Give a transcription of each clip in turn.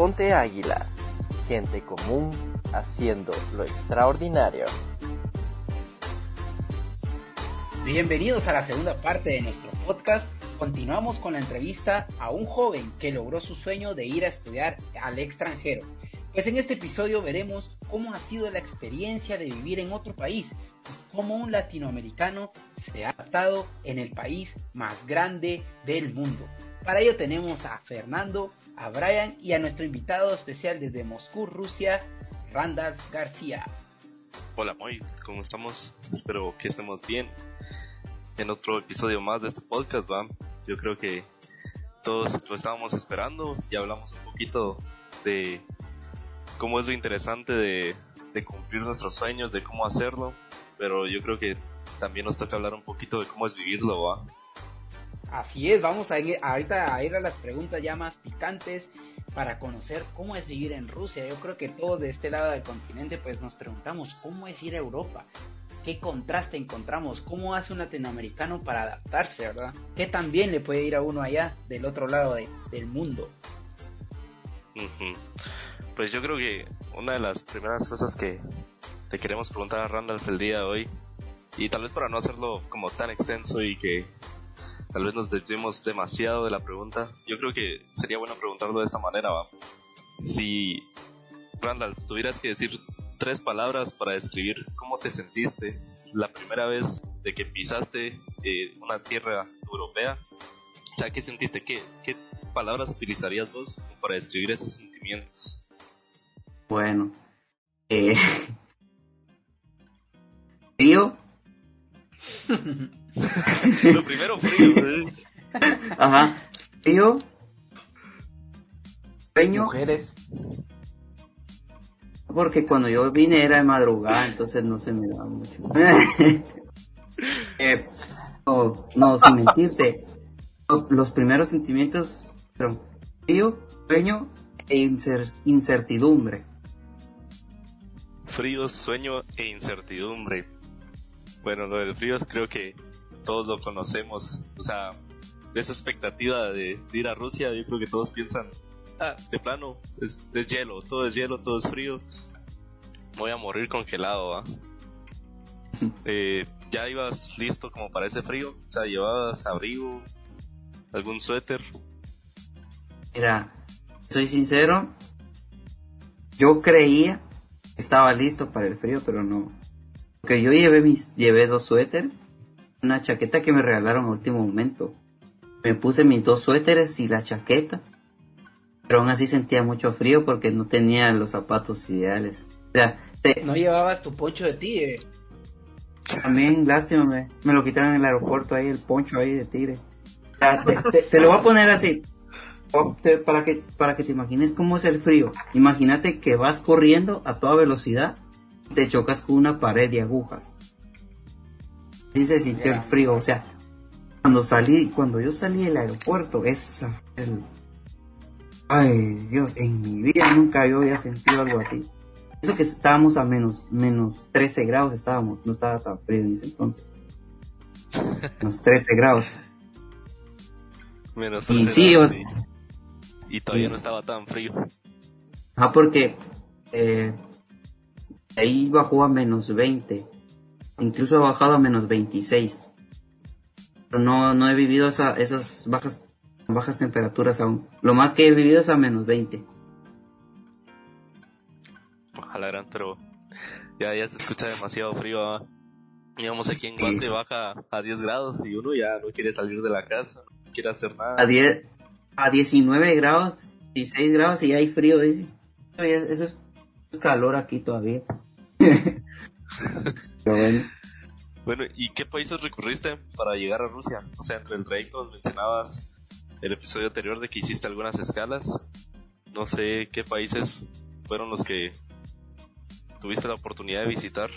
Ponte Águila, gente común haciendo lo extraordinario. Bienvenidos a la segunda parte de nuestro podcast. Continuamos con la entrevista a un joven que logró su sueño de ir a estudiar al extranjero. Pues en este episodio veremos cómo ha sido la experiencia de vivir en otro país y cómo un latinoamericano se ha adaptado en el país más grande del mundo. Para ello tenemos a Fernando, a Brian y a nuestro invitado especial desde Moscú, Rusia, Randolph García. Hola Moy, ¿cómo estamos? Espero que estemos bien. En otro episodio más de este podcast, ¿va? Yo creo que todos lo estábamos esperando y hablamos un poquito de cómo es lo interesante de, cumplir nuestros sueños, de cómo hacerlo, pero yo creo que también nos toca hablar un poquito de cómo es vivirlo, ¿va? Así es, vamos a ir, ahorita a ir a las preguntas ya más picantes para conocer cómo es vivir en Rusia. Yo creo que todos de este lado del continente pues nos preguntamos cómo es ir a Europa. ¿Qué contraste encontramos? ¿Cómo hace un latinoamericano para adaptarse, verdad? ¿Qué también le puede ir a uno allá del otro lado del mundo? Pues yo creo que una de las primeras cosas que te queremos preguntar a Randolph el día de hoy, y tal vez para no hacerlo como tan extenso y que tal vez nos desviemos demasiado de la pregunta, yo creo que sería bueno preguntarlo de esta manera, ¿va? Si, Randall, tuvieras que decir tres palabras para describir cómo te sentiste la primera vez de que pisaste eh, una tierra europea, o sea, ¿qué sentiste? ¿Qué, qué palabras utilizarías vos para describir esos sentimientos? Bueno, eh, frío. Lo primero frío. Ajá, frío. Sueño. Mujeres. Porque cuando yo vine era de madrugada, entonces no se me daba mucho. eh, no, no, sin mentirte, los primeros sentimientos fueron frío, sueño e incertidumbre frío, sueño e incertidumbre. Bueno, lo del frío creo que todos lo conocemos. O sea, esa expectativa de, ir a Rusia, yo creo que todos piensan, ah, de plano, es, hielo, todo es hielo, todo es frío. Voy a morir congelado, ¿ah? eh, ¿Ya ibas listo como para ese frío? O sea, ¿llevabas abrigo? ¿Algún suéter? Mira, soy sincero, yo creía estaba listo para el frío, pero no. Porque yo llevé mis, llevé dos suéteres, una chaqueta que me regalaron a último momento. Me puse mis dos suéteres y la chaqueta. Pero aún así sentía mucho frío porque no tenía los zapatos ideales. O sea, no llevabas tu poncho de tigre. También, lástima, me, me, lo quitaron en el aeropuerto ahí, el poncho ahí de tigre. te lo voy a poner así para que, para que te imagines cómo es el frío. Imagínate que vas corriendo a toda velocidad y te chocas con una pared de agujas. Así se sintió el frío. O sea, cuando salí, cuando yo salí del aeropuerto, esa el... Ay, Dios, en mi vida nunca yo había sentido algo así. Eso que estábamos a menos, menos 13 grados estábamos, no estaba tan frío en ese entonces. Menos 13 grados. Menos 13 y sí, grados, y todavía no estaba tan frío. Ah, porque eh, ahí bajó a menos 20. Incluso ha bajado a menos 26. Pero no, no he vivido esa, esas bajas, bajas temperaturas aún. Lo más que he vivido es a menos 20. Ojalá, pero ya, ya se escucha demasiado frío. ¿ah? Digamos aquí en Guate baja a 10 grados y uno ya no quiere salir de la casa, no quiere hacer nada. A 10, a 19 grados, 16 grados y hay frío, dice. Eso es, calor aquí todavía. bueno. bueno, ¿y qué países recurriste para llegar a Rusia? O sea, entre el trayecto mencionabas el episodio anterior de que hiciste algunas escalas. No sé qué países fueron los que tuviste la oportunidad de visitar.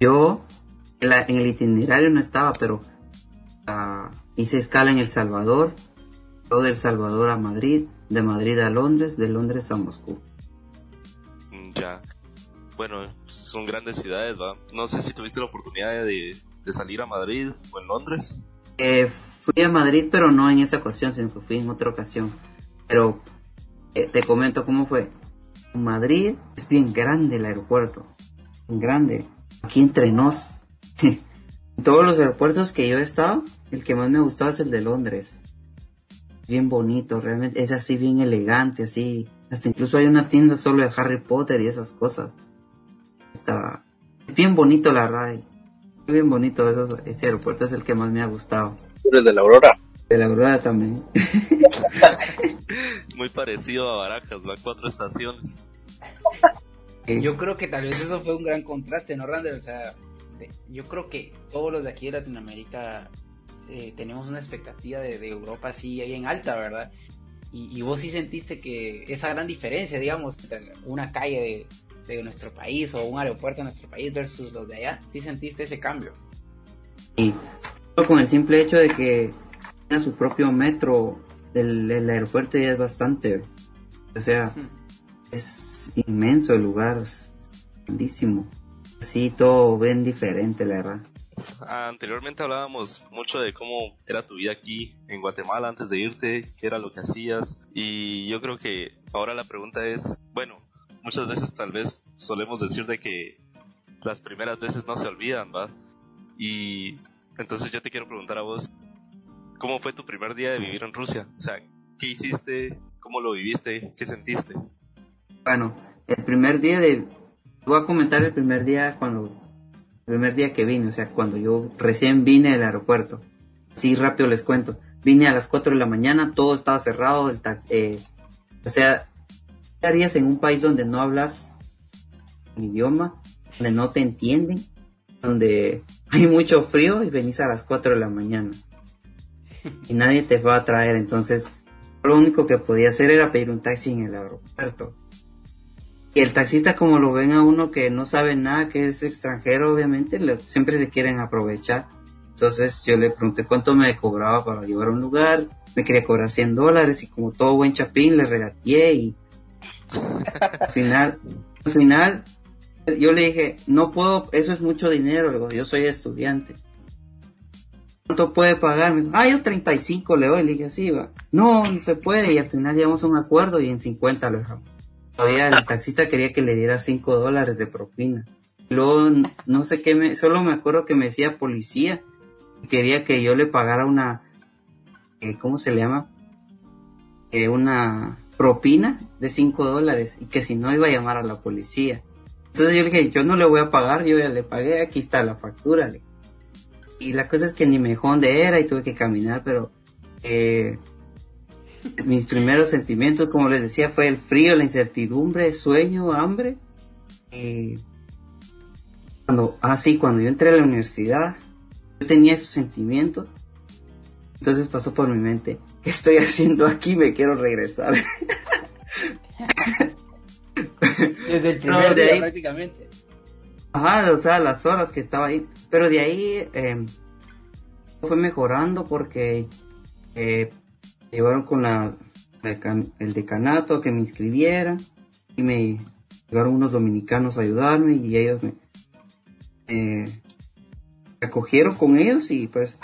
Yo en, el itinerario no estaba, pero uh, hice escala en El Salvador, de El Salvador a Madrid, de Madrid a Londres, de Londres a Moscú. Mm, ya. Bueno, son grandes ciudades, ¿va? No sé si tuviste la oportunidad de, salir a Madrid o en Londres. Eh, fui a Madrid, pero no en esa ocasión, sino que fui en otra ocasión. Pero eh, te comento cómo fue. Madrid es bien grande el aeropuerto. Bien grande. Aquí entre nos. todos los aeropuertos que yo he estado, el que más me gustaba es el de Londres. Bien bonito, realmente. Es así bien elegante, así. Hasta incluso hay una tienda solo de Harry Potter y esas cosas. Está bien bonito la RAI. Bien bonito eso, ese aeropuerto es el que más me ha gustado. ¿El de la Aurora? De la Aurora también. Muy parecido a Barajas, va cuatro estaciones. Eh, Yo creo que tal vez eso fue un gran contraste, ¿no, Randall? O sea, de- yo creo que todos los de aquí de Latinoamérica eh, tenemos una expectativa de, de Europa así ahí en alta, ¿verdad? Y, y vos sí sentiste que esa gran diferencia, digamos, entre una calle de, de nuestro país o un aeropuerto de nuestro país versus los de allá, sí sentiste ese cambio. Y solo con el simple hecho de que tenga su propio metro del, del aeropuerto ya es bastante. O sea, es inmenso el lugar, es grandísimo. Así todo ven diferente, la verdad. Anteriormente hablábamos mucho de cómo era tu vida aquí en Guatemala antes de irte, qué era lo que hacías. Y yo creo que ahora la pregunta es, bueno, muchas veces tal vez solemos decir de que las primeras veces no se olvidan, ¿va? Y entonces yo te quiero preguntar a vos, ¿cómo fue tu primer día de vivir en Rusia? O sea, ¿qué hiciste? ¿Cómo lo viviste? ¿Qué sentiste? Bueno, el primer día de... Voy a comentar el primer día cuando... El primer día que vine, o sea, cuando yo recién vine del aeropuerto. Sí, rápido les cuento. Vine a las 4 de la mañana, todo estaba cerrado, el eh, o sea, ¿qué harías en un país donde no hablas el idioma, donde no te entienden, donde hay mucho frío y venís a las 4 de la mañana? Y nadie te va a traer, entonces lo único que podía hacer era pedir un taxi en el aeropuerto. Y el taxista, como lo ven a uno que no sabe nada, que es extranjero, obviamente, siempre se quieren aprovechar. Entonces yo le pregunté cuánto me cobraba para llevar a un lugar. Me quería cobrar 100 dólares y como todo buen chapín le regateé y al final, al final yo le dije, no puedo, eso es mucho dinero, digo, yo soy estudiante. ¿Cuánto puede pagar? Me dijo, ah, yo 35 le doy, le dije así, va. No, no se puede y al final llegamos a un acuerdo y en 50 lo dejamos. Todavía el taxista quería que le diera 5 dólares de propina. Luego, no sé qué me, solo me acuerdo que me decía policía y quería que yo le pagara una, eh, ¿cómo se le llama? Eh, una propina de 5 dólares y que si no iba a llamar a la policía. Entonces yo le dije, yo no le voy a pagar, yo ya le pagué, aquí está la factura. le- Y la cosa es que ni me dejó dónde era y tuve que caminar, pero eh, mis primeros sentimientos, como les decía, fue el frío, la incertidumbre, sueño, hambre. Y cuando, ah, cuando yo entré a la universidad, yo tenía esos sentimientos. Entonces pasó por mi mente, ¿qué estoy haciendo aquí? Me quiero regresar. Desde el primer día ahí- prácticamente. Ajá, o sea, las horas que estaba ahí. Pero de ahí eh, fue mejorando porque eh, llevaron con la, el decanato a que me inscribiera y me llegaron unos dominicanos a ayudarme y ellos me eh, acogieron con ellos y pues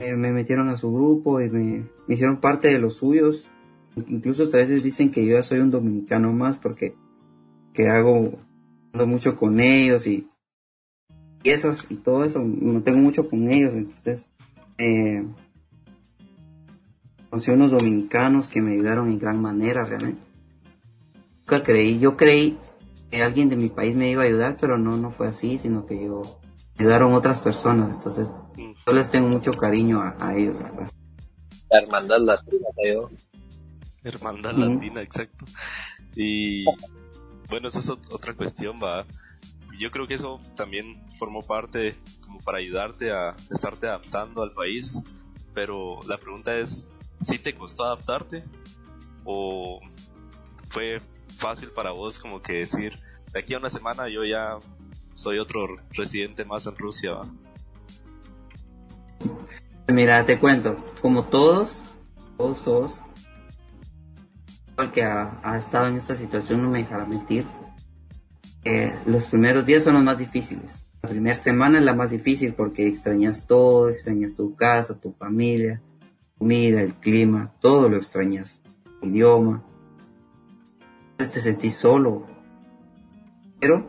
eh, me metieron a su grupo y me, me hicieron parte de los suyos. Incluso hasta a veces dicen que yo ya soy un dominicano más porque que hago ando mucho con ellos y piezas y todo eso, no tengo mucho con ellos, entonces eh, conocí unos dominicanos que me ayudaron en gran manera realmente. Nunca creí, yo creí que alguien de mi país me iba a ayudar, pero no, no fue así, sino que yo me ayudaron otras personas, entonces Mm. yo les tengo mucho cariño a, a ellos, la ¿verdad? La hermandad latina, yo. Hermandad latina, exacto. Y bueno, esa es ot- otra cuestión, va. Yo creo que eso también formó parte como para ayudarte a estarte adaptando al país. Pero la pregunta es, ¿sí te costó adaptarte? ¿O fue fácil para vos como que decir, de aquí a una semana yo ya soy otro residente más en Rusia? ¿va? Mira, te cuento, como todos, todos, todos, que ha, ha estado en esta situación no me dejará mentir. eh, los primeros días son los más difíciles. La primera semana es la más difícil porque extrañas todo, extrañas tu casa, tu familia, comida, el clima, todo lo extrañas, idioma. te sentís solo. Pero,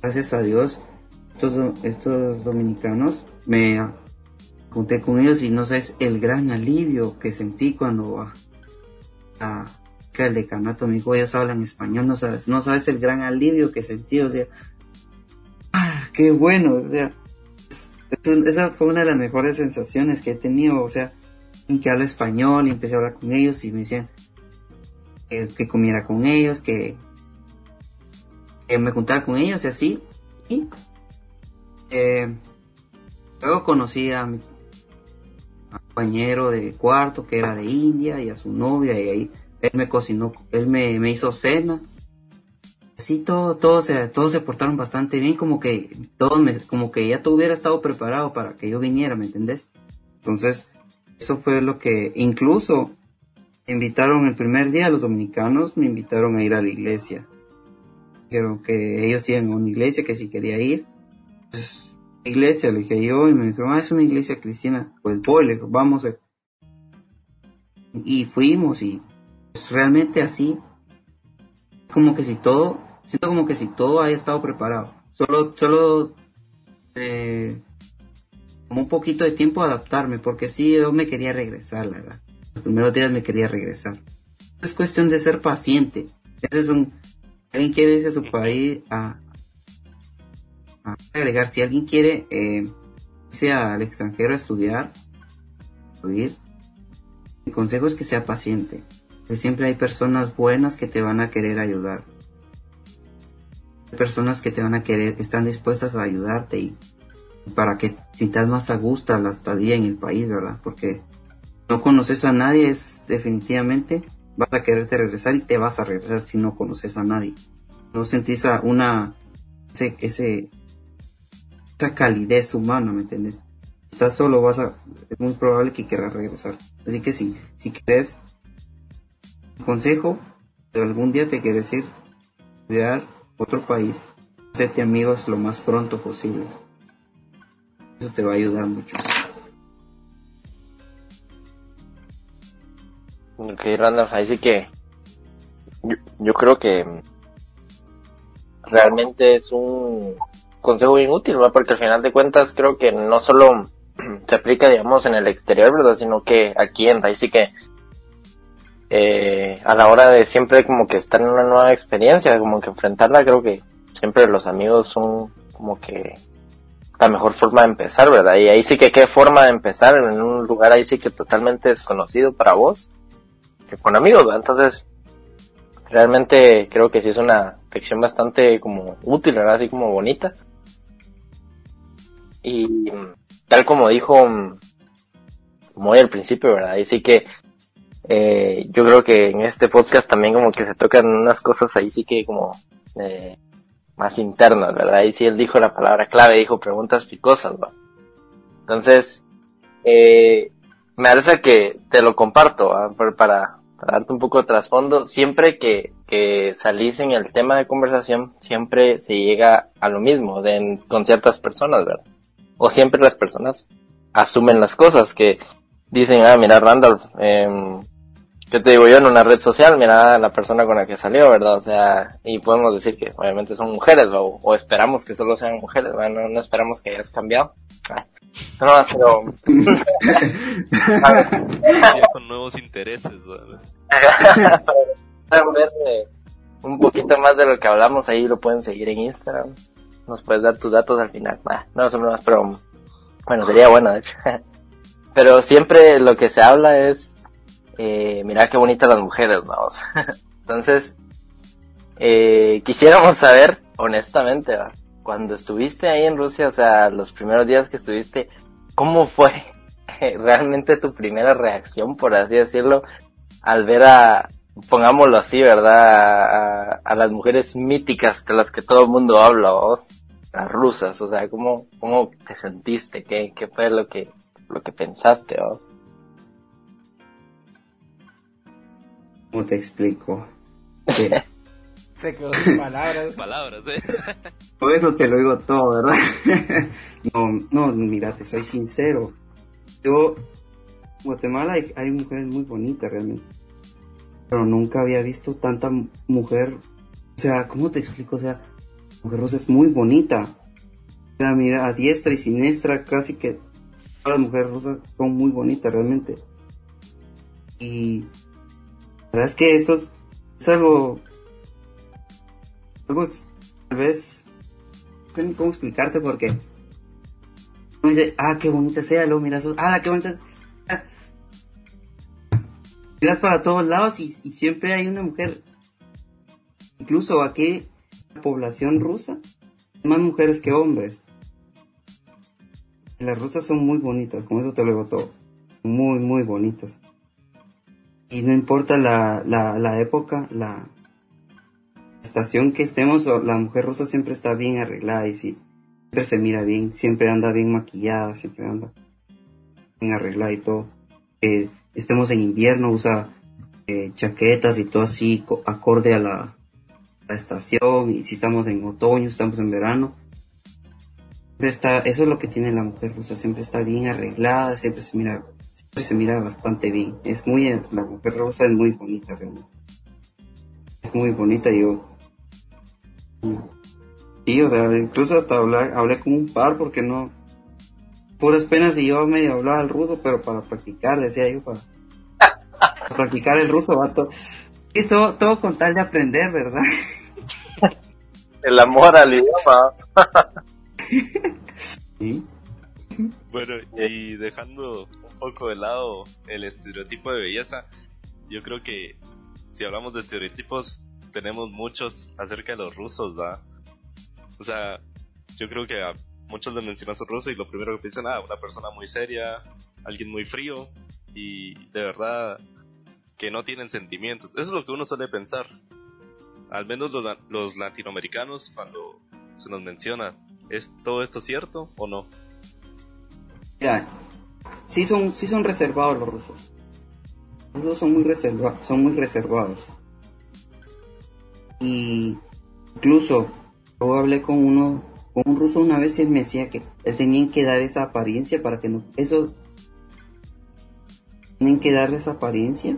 gracias a Dios, estos, estos dominicanos me junté con ellos y no sabes el gran alivio que sentí cuando a, que el decanato me dijo ellos hablan español, no sabes, no sabes el gran alivio que sentí, o sea, ah, qué bueno, o sea, es- es- esa fue una de las mejores sensaciones que he tenido, o sea, y que habla español y empecé a hablar con ellos y me decían que, comiera con ellos, que, me juntara con ellos y así, y eh, luego conocí a mi compañero de cuarto que era de India y a su novia y ahí él me cocinó, él me, me hizo cena. Así todo, todos se, todos se portaron bastante bien, como que todos me, como que ya todo hubiera estado preparado para que yo viniera, ¿me entendés? Entonces, eso fue lo que, incluso, invitaron el primer día los dominicanos, me invitaron a ir a la iglesia. Dijeron que ellos a una iglesia, que si quería ir. Pues, iglesia, le dije yo, y me dijeron, ah, es una iglesia cristiana. Pues voy, le dije, vamos. eh. Y fuimos, y pues, realmente así, como que si todo, siento como que si todo haya estado preparado. Solo, solo, eh, como un poquito de tiempo a adaptarme, porque sí, yo me quería regresar, la verdad. Los primeros días me quería regresar. Es cuestión de ser paciente. Ese es un, alguien quiere irse a su país a, a agregar, si alguien quiere eh, irse al extranjero a estudiar, vivir, mi consejo es que sea paciente. Que siempre hay personas buenas que te van a querer ayudar. Personas que te van a querer, están dispuestas a ayudarte y para que sientas más a gusto la estadía en el país, ¿verdad? Porque no conoces a nadie, es definitivamente vas a quererte regresar y te vas a regresar si no conoces a nadie. No sentís a una ese, ese esa calidez humana, ¿me entiendes? Si estás solo, vas a es muy probable que quieras regresar. Así que si quieres consejo, de algún día te quieres ir a estudiar otro país, hacerte amigos lo más pronto posible. Eso te va a ayudar mucho. Ok, Randolph, ahí sí que yo creo que realmente es un consejo bien útil, ¿verdad? Porque al final de cuentas creo que no solo se aplica, digamos, en el exterior, ¿verdad? Sino que aquí en ahí que eh, a la hora de siempre como que estar en una nueva experiencia, como que enfrentarla, creo que siempre los amigos son como que la mejor forma de empezar, ¿verdad? Y ahí sí que qué forma de empezar en un lugar ahí sí que totalmente desconocido para vos, con amigos, ¿verdad? Entonces, realmente creo que sí es una lección bastante como útil, ¿verdad? Así como bonita. Y mm, tal como dijo mm, muy al principio, ¿verdad? Y sí que eh, yo creo que en este podcast también como que se tocan unas cosas ahí sí que como eh, más internas, ¿verdad? Ahí sí él dijo la palabra clave, dijo preguntas picosas, ¿va? Entonces, eh, me parece que te lo comparto, para, para darte un poco de trasfondo. Siempre que, que salís en el tema de conversación, siempre se llega a lo mismo con ciertas personas, ¿verdad? O siempre las personas asumen las cosas que dicen, ah, mira, Randolph, eh, ¿qué te digo yo? En una red social, mira la persona con la que salió, ¿verdad? O sea, y podemos decir que obviamente son mujeres, o, o esperamos que solo sean mujeres, ¿verdad? No, no esperamos que hayas cambiado. Ah, No, pero... Con nuevos intereses, ¿verdad? Eh, un poquito más de lo que hablamos ahí, lo pueden seguir en Instagram. Nos puedes dar tus datos al final. Ah, no, son bromas, pero bueno, sería bueno, de hecho. Pero siempre lo que se habla es, eh, mira qué bonitas las mujeres, vamos. Entonces, eh, quisiéramos saber, honestamente, cuando estuviste ahí en Rusia, o sea, los primeros días que estuviste, ¿cómo fue realmente tu primera reacción, por así decirlo, al ver a, pongámoslo así, ¿verdad? A, a las mujeres míticas de las que todo el mundo habla, vos, las rusas, o sea, ¿cómo, cómo te sentiste? ¿Qué, qué fue lo que, lo que pensaste, vos? ¿Cómo te explico? Que- Se quedó sin palabras. Palabras, ¿eh? Por eso te lo digo todo, ¿verdad? no, no, mira, te soy sincero. Yo, en Guatemala hay, hay mujeres muy bonitas realmente. pero nunca había visto tanta mujer, o sea, ¿cómo te explico? O sea, mujer rusa es muy bonita. Sea, mira, a diestra y siniestra, casi que todas las mujeres rusas son muy bonitas realmente. Y la verdad es que eso es, algo, algo tal vez, no sé cómo explicarte porque uno dice, ah, qué bonita sea, luego miras, ah, qué bonita ah". Miras para todos lados y, y siempre hay una mujer. Incluso aquí, población rusa, más mujeres que hombres. Las rusas son muy bonitas, con eso te lo digo todo. Muy, muy bonitas. Y no importa la, la, la época, la estación que estemos, la mujer rusa siempre está bien arreglada y siempre se mira bien, siempre anda bien maquillada, siempre anda bien arreglada y todo. Estemos en invierno, usa eh, chaquetas y todo así, co- acorde a la, la estación, y si estamos en otoño, estamos en verano. Siempre está, eso es lo que tiene la mujer rusa, siempre está bien arreglada, siempre se mira, siempre se mira bastante bien. Es muy, la mujer rusa es muy bonita realmente. Es muy bonita, yo. Sí, o sea, incluso hasta hablé, hablé con un par porque no, puras penas y yo medio hablaba el ruso, pero para practicar, decía yo, para, para practicar el ruso, vato. Y todo, todo con tal de aprender, ¿verdad? El amor al idioma. Sí. Bueno, y dejando un poco de lado el estereotipo de belleza, yo creo que si hablamos de estereotipos, tenemos muchos acerca de los rusos, ¿va? O sea, yo creo que a muchos les mencionas un ruso y lo primero que piensan, ah, una persona muy seria, alguien muy frío y de verdad que no tienen sentimientos. Eso es lo que uno suele pensar. Al menos los, los latinoamericanos cuando se nos menciona, ¿es todo esto cierto o no? Mira, sí son, sí son reservados los rusos. Los rusos son muy, reserva, son muy reservados. Y incluso yo hablé con uno, con un ruso una vez y él me decía que él tenían que dar esa apariencia para que no, eso, tienen que darle esa apariencia,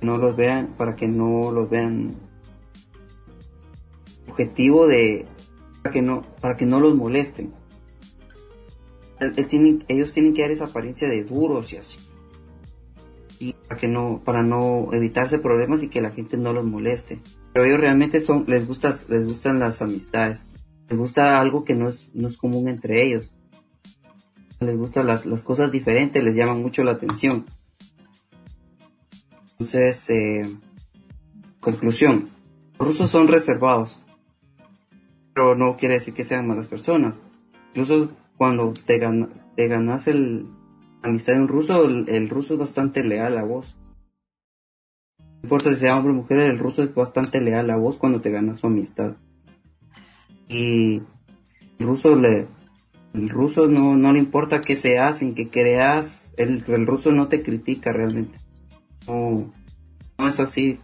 no los vean, para que no los vean objetivo de, para que no, para que no los molesten. Ellos tienen que dar esa apariencia de duros y así. Y para que no, para no evitarse problemas y que la gente no los moleste. Pero ellos realmente son, les gusta, les gustan las amistades. Les gusta algo que no es, no es común entre ellos. Les gustan las, las cosas diferentes, les llaman mucho la atención. Entonces, eh, conclusión. Los rusos son reservados. Pero no quiere decir que sean malas personas. Incluso cuando te, gana- te ganas el amistad de un ruso, el, ruso es bastante leal a vos. No importa si sea hombre o mujer, el ruso es bastante leal a vos cuando te ganas su amistad. Y el ruso le, ruso no, no le importa qué se hacen, que creas, el, el ruso no te critica realmente. No, no es así.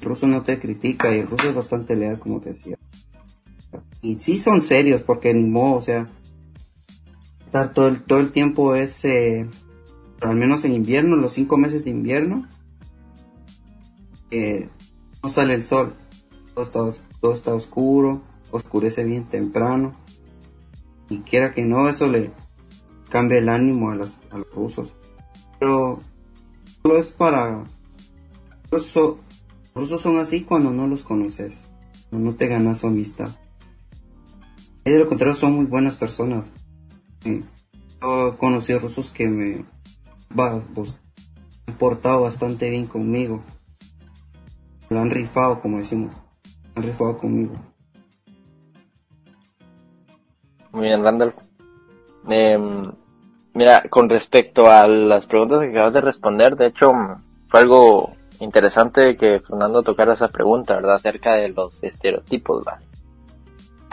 El ruso no te critica y el ruso es bastante leal, como te decía. Y sí son serios, porque ni modo, o sea, estar todo el, todo el tiempo es, eh, al menos en invierno, los cinco meses de invierno, eh, no sale el sol, todo está, todo está oscuro, oscurece bien temprano, y quiera que no, eso le cambia el ánimo a, los a los rusos. Pero solo es para... Los, los rusos son así cuando no los conoces, cuando no te ganas su amistad. Y de lo contrario son muy buenas personas. Sí. Yo rusos que me pues, han portado bastante bien conmigo. Me han rifado, como decimos. Han rifado conmigo. Muy bien, Randall. Em, mira, con respecto a las preguntas que acabas de responder, de hecho, fue algo interesante que Fernando tocara esa pregunta, ¿verdad? Acerca de los estereotipos, ¿va?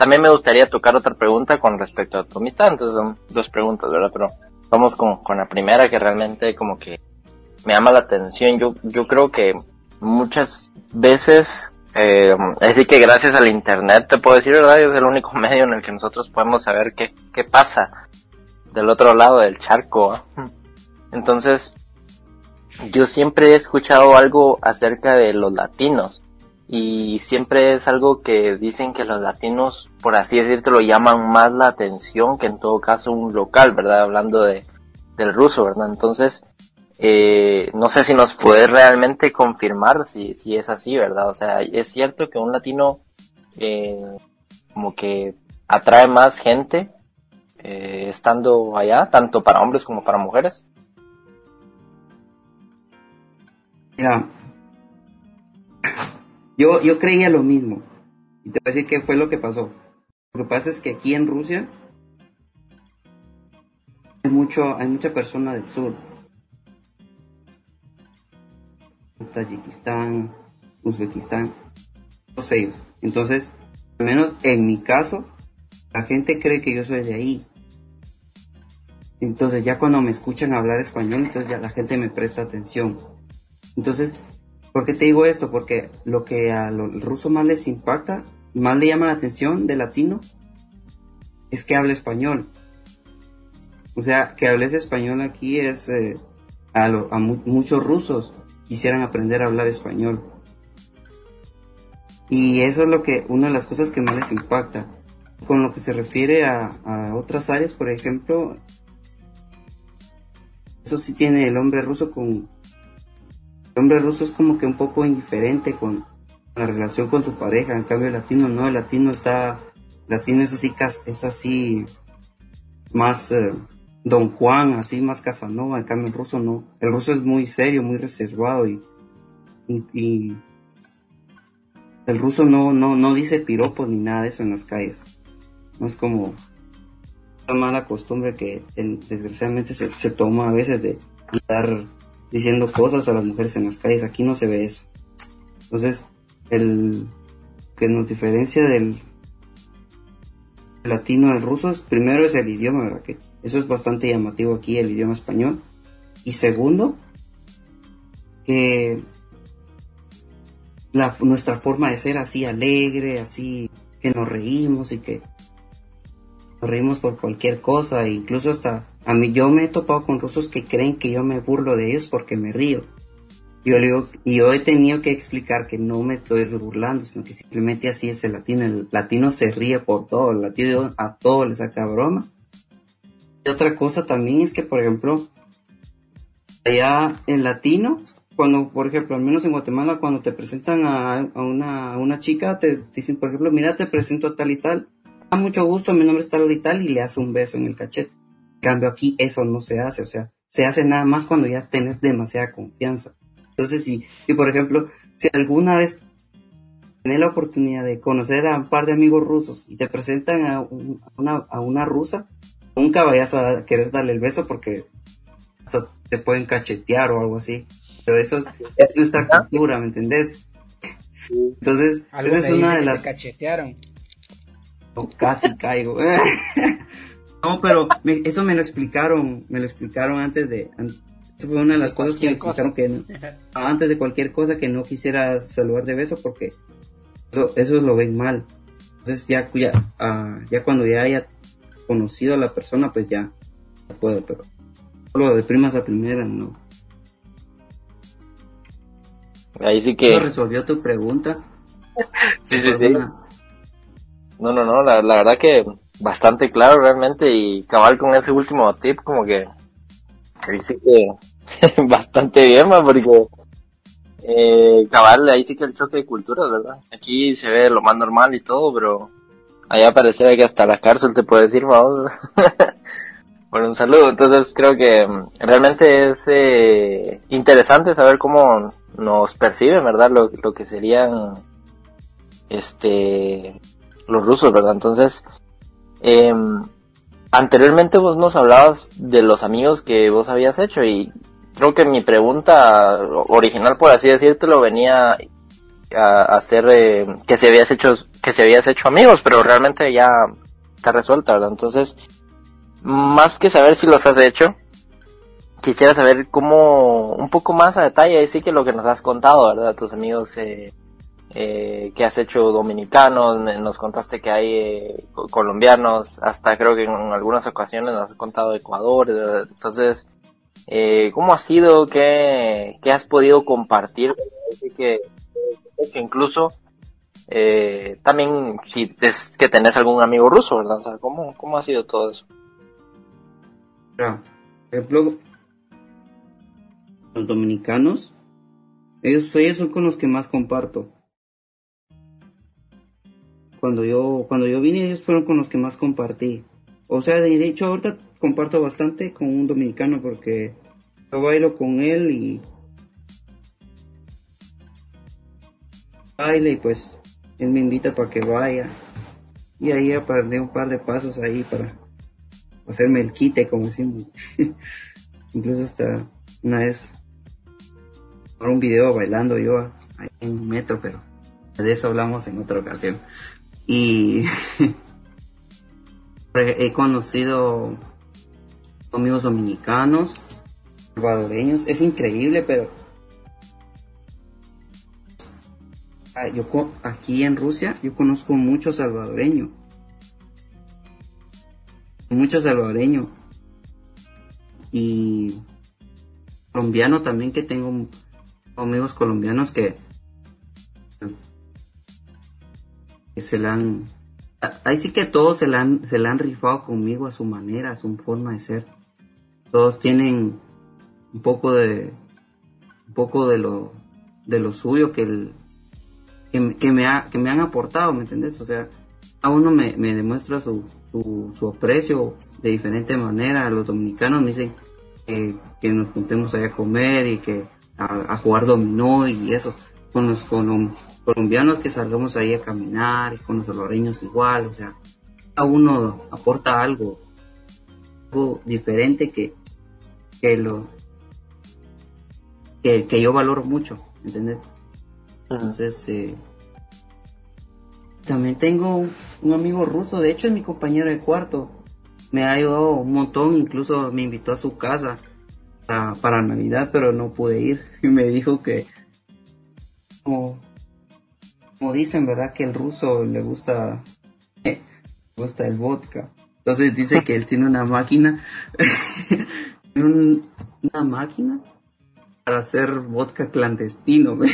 También me gustaría tocar otra pregunta con respecto a tu amistad, entonces son dos preguntas, ¿verdad? Pero vamos con, con la primera que realmente como que me llama la atención. Yo, yo creo que muchas veces, eh, decir que gracias al internet te puedo decir, ¿verdad? Es el único medio en el que nosotros podemos saber qué, qué pasa del otro lado del charco. ¿ah? Entonces, yo siempre he escuchado algo acerca de los latinos y siempre es algo que dicen que los latinos, por así decirlo, lo llaman más la atención que en todo caso un local, ¿verdad? Hablando de, del ruso, ¿verdad? Entonces, eh, no sé si nos puede realmente confirmar si, si es así, ¿verdad? O sea, es cierto que un latino eh, como que atrae más gente eh, estando allá, tanto para hombres como para mujeres. Yo, yo creía lo mismo. Y te voy a decir qué fue lo que pasó. Lo que pasa es que aquí en Rusia hay mucho, hay mucha persona del sur. Tayikistán, Uzbekistán, todos ellos. Entonces, al menos en mi caso, la gente cree que yo soy de ahí. Entonces ya cuando me escuchan hablar español, entonces ya la gente me presta atención. Entonces, ¿por qué te digo esto? Porque lo que a los rusos más les impacta, más le llama la atención de latino, es que hable español. O sea, que hables español aquí es eh, a, a muchos rusos quisieran aprender a hablar español. Y eso es lo que, una de las cosas que más les impacta. Con lo que se refiere a, otras áreas, por ejemplo, eso sí tiene el hombre ruso con, hombre ruso es como que un poco indiferente con la relación con su pareja, en cambio el latino no, el latino está, latino es así, es así, más eh, Don Juan, así más Casanova, en cambio el ruso no, el ruso es muy serio, muy reservado y, el ruso no, no, no dice piropos ni nada de eso en las calles, no es como una mala costumbre que desgraciadamente se, se toma a veces de dar diciendo cosas a las mujeres en las calles. Aquí no se ve eso. Entonces, el que nos diferencia del latino del ruso, primero es el idioma, ¿verdad? Que eso es bastante llamativo aquí, el idioma español. Y segundo, que la, nuestra forma de ser así alegre, así que nos reímos y que reímos por cualquier cosa, incluso hasta a mí yo me he topado con rusos que creen que yo me burlo de ellos porque me río. Yo y yo he tenido que explicar que no me estoy burlando, sino que simplemente así es el latino. El latino se ríe por todo, el latino a todo le saca broma. Y otra cosa también es que, por ejemplo, allá en latino, cuando, por ejemplo, al menos en Guatemala, cuando te presentan a, una, a una chica, te dicen, por ejemplo, mira, te presento a tal y tal, a mucho gusto, mi nombre es tal y tal, y le hace un beso en el cachete cambio aquí eso no se hace, o sea, se hace nada más cuando ya tienes demasiada confianza. Entonces, si, si por ejemplo, si alguna vez tienes la oportunidad de conocer a un par de amigos rusos y te presentan a, una, a una rusa, nunca vayas a querer darle el beso porque hasta te pueden cachetear o algo así. Pero eso es, nuestra cultura, ¿me entendés? Entonces, esa es una de las... cachetearon. Casi caigo. No, pero eso me lo explicaron, me lo explicaron antes de, eso fue una de las cosas que me explicaron que antes de cualquier cosa que no quisiera saludar de beso porque eso, lo ven mal. Entonces ya, ya, ah, ya cuando ya haya conocido a la persona, pues ya puedo, pero solo de primas a primeras, no. Ahí sí que... ¿Eso resolvió tu pregunta? sí, sí, sí. No, no, no, la, la verdad que bastante claro realmente y cabal con ese último tip como que ahí sí que bastante bien porque eh, cabal ahí sí que el choque de culturas verdad aquí se ve lo más normal y todo pero allá parece que hasta la cárcel te puede decir vamos. Bueno un saludo. Entonces creo que mm, realmente es eh, interesante saber cómo nos perciben verdad lo, lo que serían este los rusos verdad entonces eh, anteriormente vos nos hablabas de los amigos que vos habías hecho y creo que mi pregunta original, por así decírtelo, venía a hacer eh, que se habías hecho que se habías hecho amigos, pero realmente ya está resuelta, ¿verdad? Entonces, más que saber si los has hecho, quisiera saber cómo un poco más a detalle, sí que lo que nos has contado, ¿verdad? Tus amigos eh, eh, que has hecho dominicanos, nos contaste que hay eh, colombianos, hasta creo que en algunas ocasiones nos has contado Ecuador, entonces Eh, ¿Cómo ha sido? ¿Qué, qué has podido compartir? Que, incluso eh, también si es que tenés algún amigo ruso, ¿verdad? O sea, ¿cómo, cómo ha sido todo eso? Por ejemplo, los dominicanos, ellos, ellos son con los que más comparto. Cuando yo, cuando yo vine, ellos fueron con los que más compartí. O sea, de hecho, ahorita comparto bastante con un dominicano porque yo bailo con él y baile y pues él me invita para que vaya. Y ahí aprendí un par de pasos ahí para hacerme el quite, como decimos. Incluso hasta una vez por un video bailando yo en un metro, pero de eso hablamos en otra ocasión. Y he conocido amigos dominicanos, salvadoreños, es increíble, pero ah, yo aquí en Rusia yo conozco muchos salvadoreños muchos salvadoreños y colombiano también que tengo amigos colombianos que, que se la han ahí sí que todos se la han se la han rifado conmigo a su manera a su forma de ser todos tienen un poco de un poco de lo de lo suyo que el que, que me ha, que me han aportado me entendés o sea a uno me, me demuestra su, su, aprecio de diferente manera. Los dominicanos me dicen que nos juntemos allá a comer y que a jugar dominó y eso. Con los colombianos que salgamos ahí a caminar y con los salvadoreños igual. O sea, a uno aporta algo, algo diferente que, que lo que, que yo valoro mucho, ¿entendés? Entonces, eh, también tengo un amigo ruso, de hecho es mi compañero de cuarto. Me ha ayudado un montón, incluso me invitó a su casa para, para Navidad, pero no pude ir. Y me dijo que, como, dicen, ¿verdad? Que el ruso le gusta, le gusta el vodka. Entonces dice que él tiene una máquina, una máquina para hacer vodka clandestino.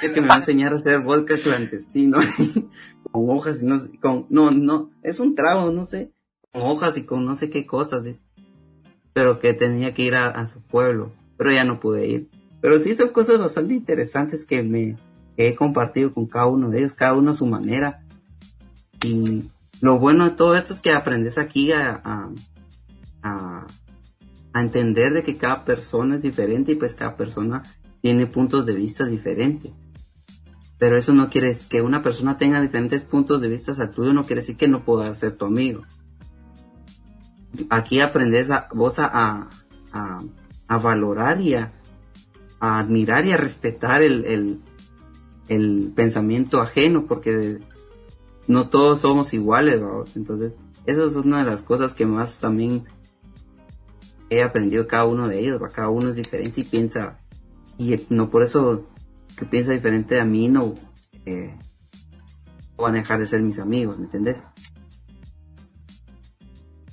que me va a enseñar a hacer vodka clandestino con hojas y no con no no es un trago no sé con hojas y con no sé qué cosas pero que tenía que ir a, su pueblo pero ya no pude ir pero sí son cosas bastante interesantes que me he compartido con cada uno de ellos cada uno a su manera y lo bueno de todo esto es que aprendes aquí a, a, entender de que cada persona es diferente y pues cada persona tiene puntos de vista diferentes. Pero eso no quiere decir que una persona tenga diferentes puntos de vista al tuyo, no quiere decir que no pueda ser tu amigo. Aquí aprendes a, vos a, a valorar y a, admirar y a respetar el, el, pensamiento ajeno, porque no todos somos iguales, Entonces, eso es una de las cosas que más también he aprendido cada uno de ellos, cada uno es diferente y piensa y no por eso que piensa diferente a mí no eh, van a dejar de ser mis amigos, ¿me entiendes?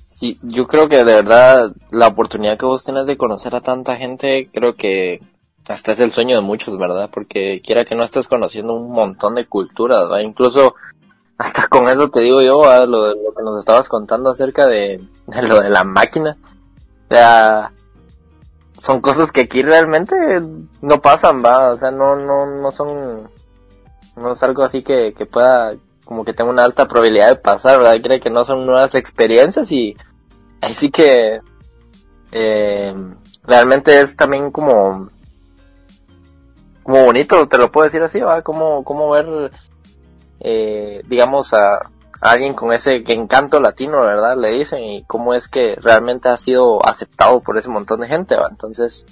Sí, yo creo que de verdad la oportunidad que vos tenés de conocer a tanta gente, creo que hasta es el sueño de muchos, ¿verdad? Porque quiera que no estés conociendo un montón de culturas, ¿verdad? Incluso hasta con eso te digo yo, lo, lo que nos estabas contando acerca de, lo de la máquina. O sea, son cosas que aquí realmente no pasan, va, o sea, no, no, no son, no es algo así que, que pueda, como que tenga una alta probabilidad de pasar, ¿verdad? Creo que no son nuevas experiencias y ahí sí que, eh, realmente es también como, como bonito, te lo puedo decir así, va, como, como ver, eh, digamos, a, alguien con ese encanto latino, ¿verdad? Le dicen y cómo es que realmente ha sido aceptado por ese montón de gente, ¿va? Entonces,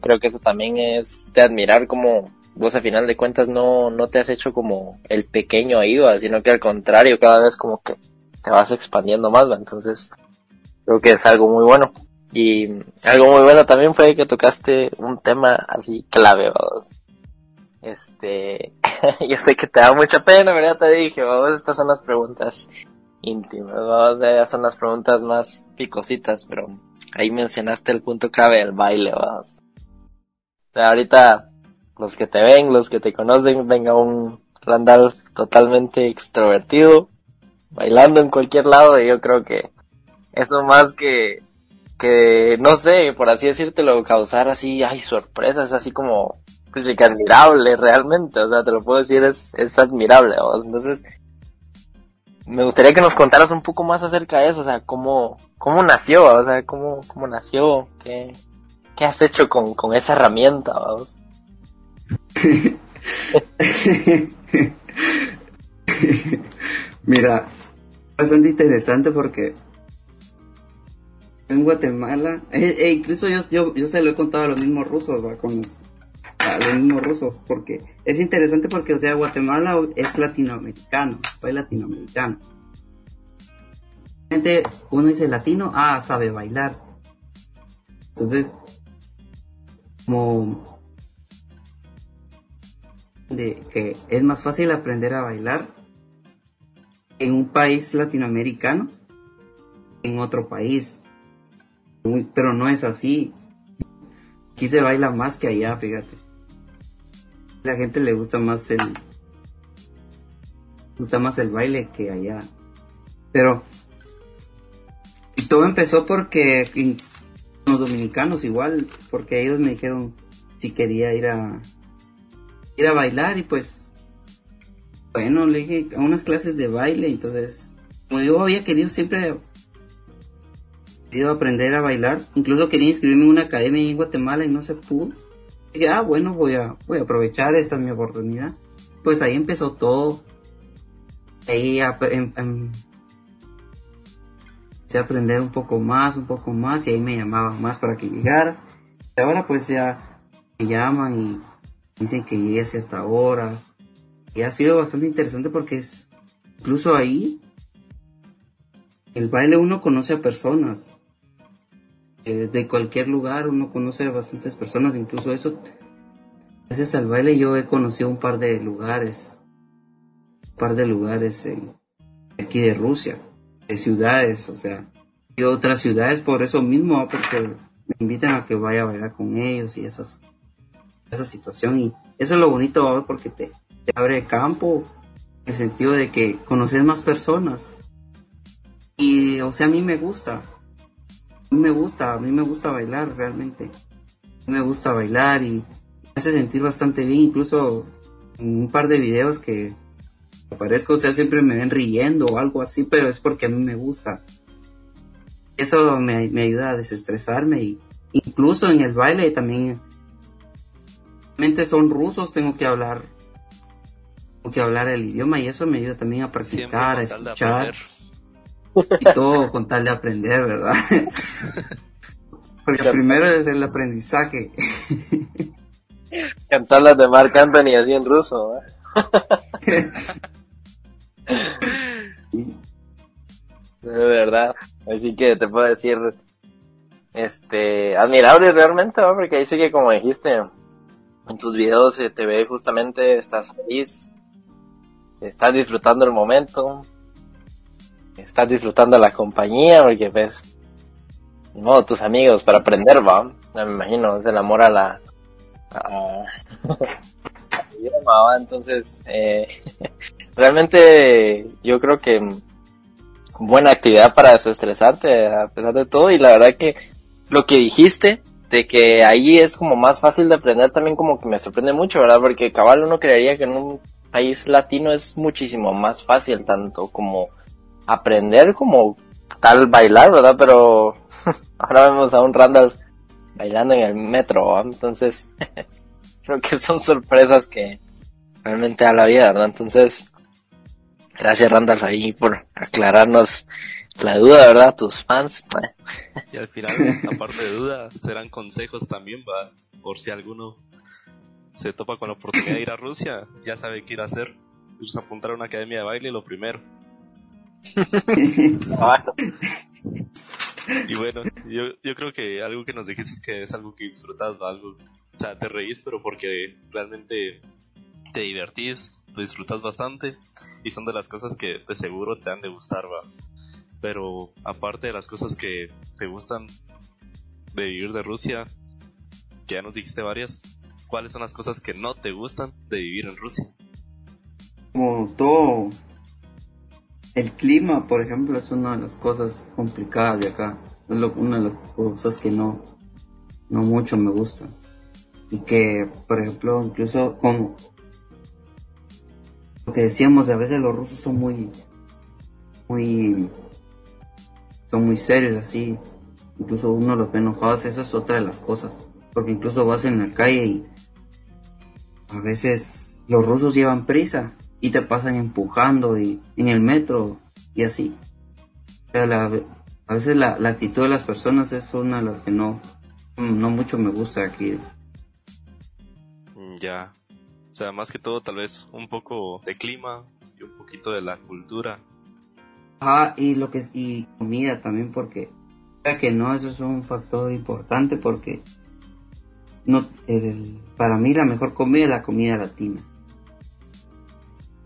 creo que eso también es de admirar como vos a final de cuentas no, no te has hecho como el pequeño ahí, ¿va? Sino que al contrario, cada vez como que te vas expandiendo más, ¿va? Entonces, creo que es algo muy bueno. Y algo muy bueno también fue que tocaste un tema así clave, ¿va? Este, yo sé que te da mucha pena, ¿verdad? Te dije, vamos, estas son las preguntas íntimas, vamos, son las preguntas más picositas, pero ahí mencionaste el punto clave del baile, vamos. O ahorita los que te ven, los que te conocen, venga un Randall totalmente extrovertido, bailando en cualquier lado y yo creo que eso más que que no sé, por así decírtelo, causar así, ay, sorpresas, así como pues que admirable realmente, o sea, te lo puedo decir, es, es admirable, entonces me gustaría que nos contaras un poco más acerca de eso, o sea, cómo, cómo nació, o sea, cómo, cómo nació, qué, qué has hecho con, con esa herramienta, vamos. Mira, bastante interesante porque en Guatemala, e incluso yo, yo, yo, se lo he contado a los mismos rusos, ¿va? Con, a los mismos rusos, porque es interesante porque, o sea, Guatemala es latinoamericano, fue latinoamericano. Gente, uno dice latino, ah, sabe bailar. Entonces, como de que es más fácil aprender a bailar en un país latinoamericano en otro país. pero no es así. Aquí se baila más que allá, fíjate. La gente le gusta más el gusta más el baile que allá. Pero y todo empezó porque los dominicanos igual, porque ellos me dijeron si quería ir a ir a bailar y pues bueno, le dije a unas clases de baile, entonces como yo había querido siempre querido aprender a bailar, incluso quería inscribirme en una academia en Guatemala y no se pudo. Dije, ah, bueno, voy a, voy a aprovechar, esta es mi oportunidad. Pues ahí empezó todo. Ahí a, em, em, aprender un poco más, un poco más, y ahí me llamaban más para que llegara. Y ahora pues ya me llaman y dicen que llegue a cierta hora. Y ha sido bastante interesante porque es, incluso ahí, el baile uno conoce a personas. Eh, de cualquier lugar uno conoce a bastantes personas, incluso eso. Gracias al baile yo he conocido un par de lugares. Un par de lugares aquí de Rusia. De ciudades, o sea. Y otras ciudades por eso mismo, porque me invitan a que vaya a bailar con ellos y esas esa situación y eso es lo bonito porque te, te abre campo en el sentido de que conoces más personas y o sea a mí me gusta mí me gusta a mí me gusta bailar realmente. A me gusta bailar y me hace sentir bastante bien incluso en un par de videos que aparezco o sea siempre me ven riendo o algo así pero es porque a mí me gusta. Eso me, me ayuda a desestresarme y incluso en el baile también. Son rusos, tengo que hablar, tengo que hablar el idioma y eso me ayuda también a practicar, a escuchar y todo con tal de aprender, ¿verdad? Porque primero es el aprendizaje. Cantar las de Mark Anthony así en ruso, De verdad. Así que te puedo decir, este, admirable realmente, porque ahí sí que como dijiste, en tus videos se te ve justamente, estás feliz, estás disfrutando el momento, estás disfrutando la compañía, porque ves, no, tus amigos para aprender, va, me imagino, es el amor a la, entonces, eh, realmente yo creo que buena actividad para desestresarte a pesar de todo y la verdad que lo que dijiste de que ahí es como más fácil de aprender también como que me sorprende mucho, ¿verdad? Porque cabal uno creería que en un país latino es muchísimo más fácil tanto como aprender como tal bailar, ¿verdad? Pero ahora vemos a un Randall bailando en el metro, Entonces, creo que son sorpresas que realmente a la vida, ¿verdad? Entonces, gracias Randall ahí por aclararnos la duda, ¿verdad? Tus fans. Y al final, aparte de duda, serán consejos también, va. Por si alguno se topa con la oportunidad de ir a Rusia, ya sabe qué ir a hacer. Irse a apuntar a una academia de baile lo primero. Y bueno, yo, yo creo que algo que nos dijiste es que es algo que disfrutas, ¿va? Algo, o sea, te reís, pero porque realmente te divertís, lo disfrutas bastante y son de las cosas que de seguro te han de gustar, va pero aparte de las cosas que te gustan, de vivir de Rusia, que ya nos dijiste varias, ¿cuáles son las cosas que no te gustan de vivir en Rusia? Como todo, el clima, por ejemplo, es una de las cosas complicadas de acá. Es una de las cosas que no, no mucho me gustan. Y que, por ejemplo, incluso como lo que decíamos, de a veces los rusos son muy, muy, son muy serios así. Incluso uno los ve enojados, esa es otra de las cosas. Porque incluso vas en la calle y a veces los rusos llevan prisa y te pasan empujando y en el metro y así. O sea, la- a veces la, la actitud de las personas es una de las que no, no mucho me gusta aquí. Mm, Ya. O sea, más que todo tal vez un poco de clima y un poquito de la cultura. Ajá, y lo que es, y comida también porque, ya que no, eso es un factor importante porque no, el- para mí la mejor comida es la comida latina.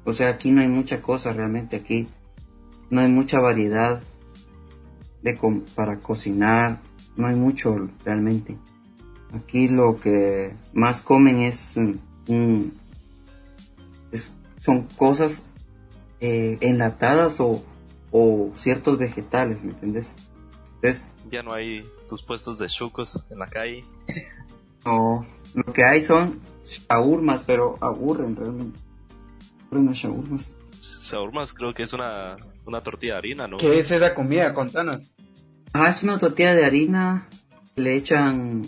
O sea, aquí no hay mucha cosa realmente, aquí no hay mucha variedad de com- para cocinar, no hay mucho realmente. Aquí lo que más comen es, mm, mm, es- son cosas eh, enlatadas o, o ciertos vegetales, ¿me entendés? Entonces, Ya no hay tus puestos de chucos en la calle. no, lo que hay son shaurmas, pero aburren realmente. Aburren las shaurmas. Shawarmas creo que es una, una tortilla de harina, ¿no? ¿Qué es esa comida? Contanos. Ah, es una tortilla de harina, le echan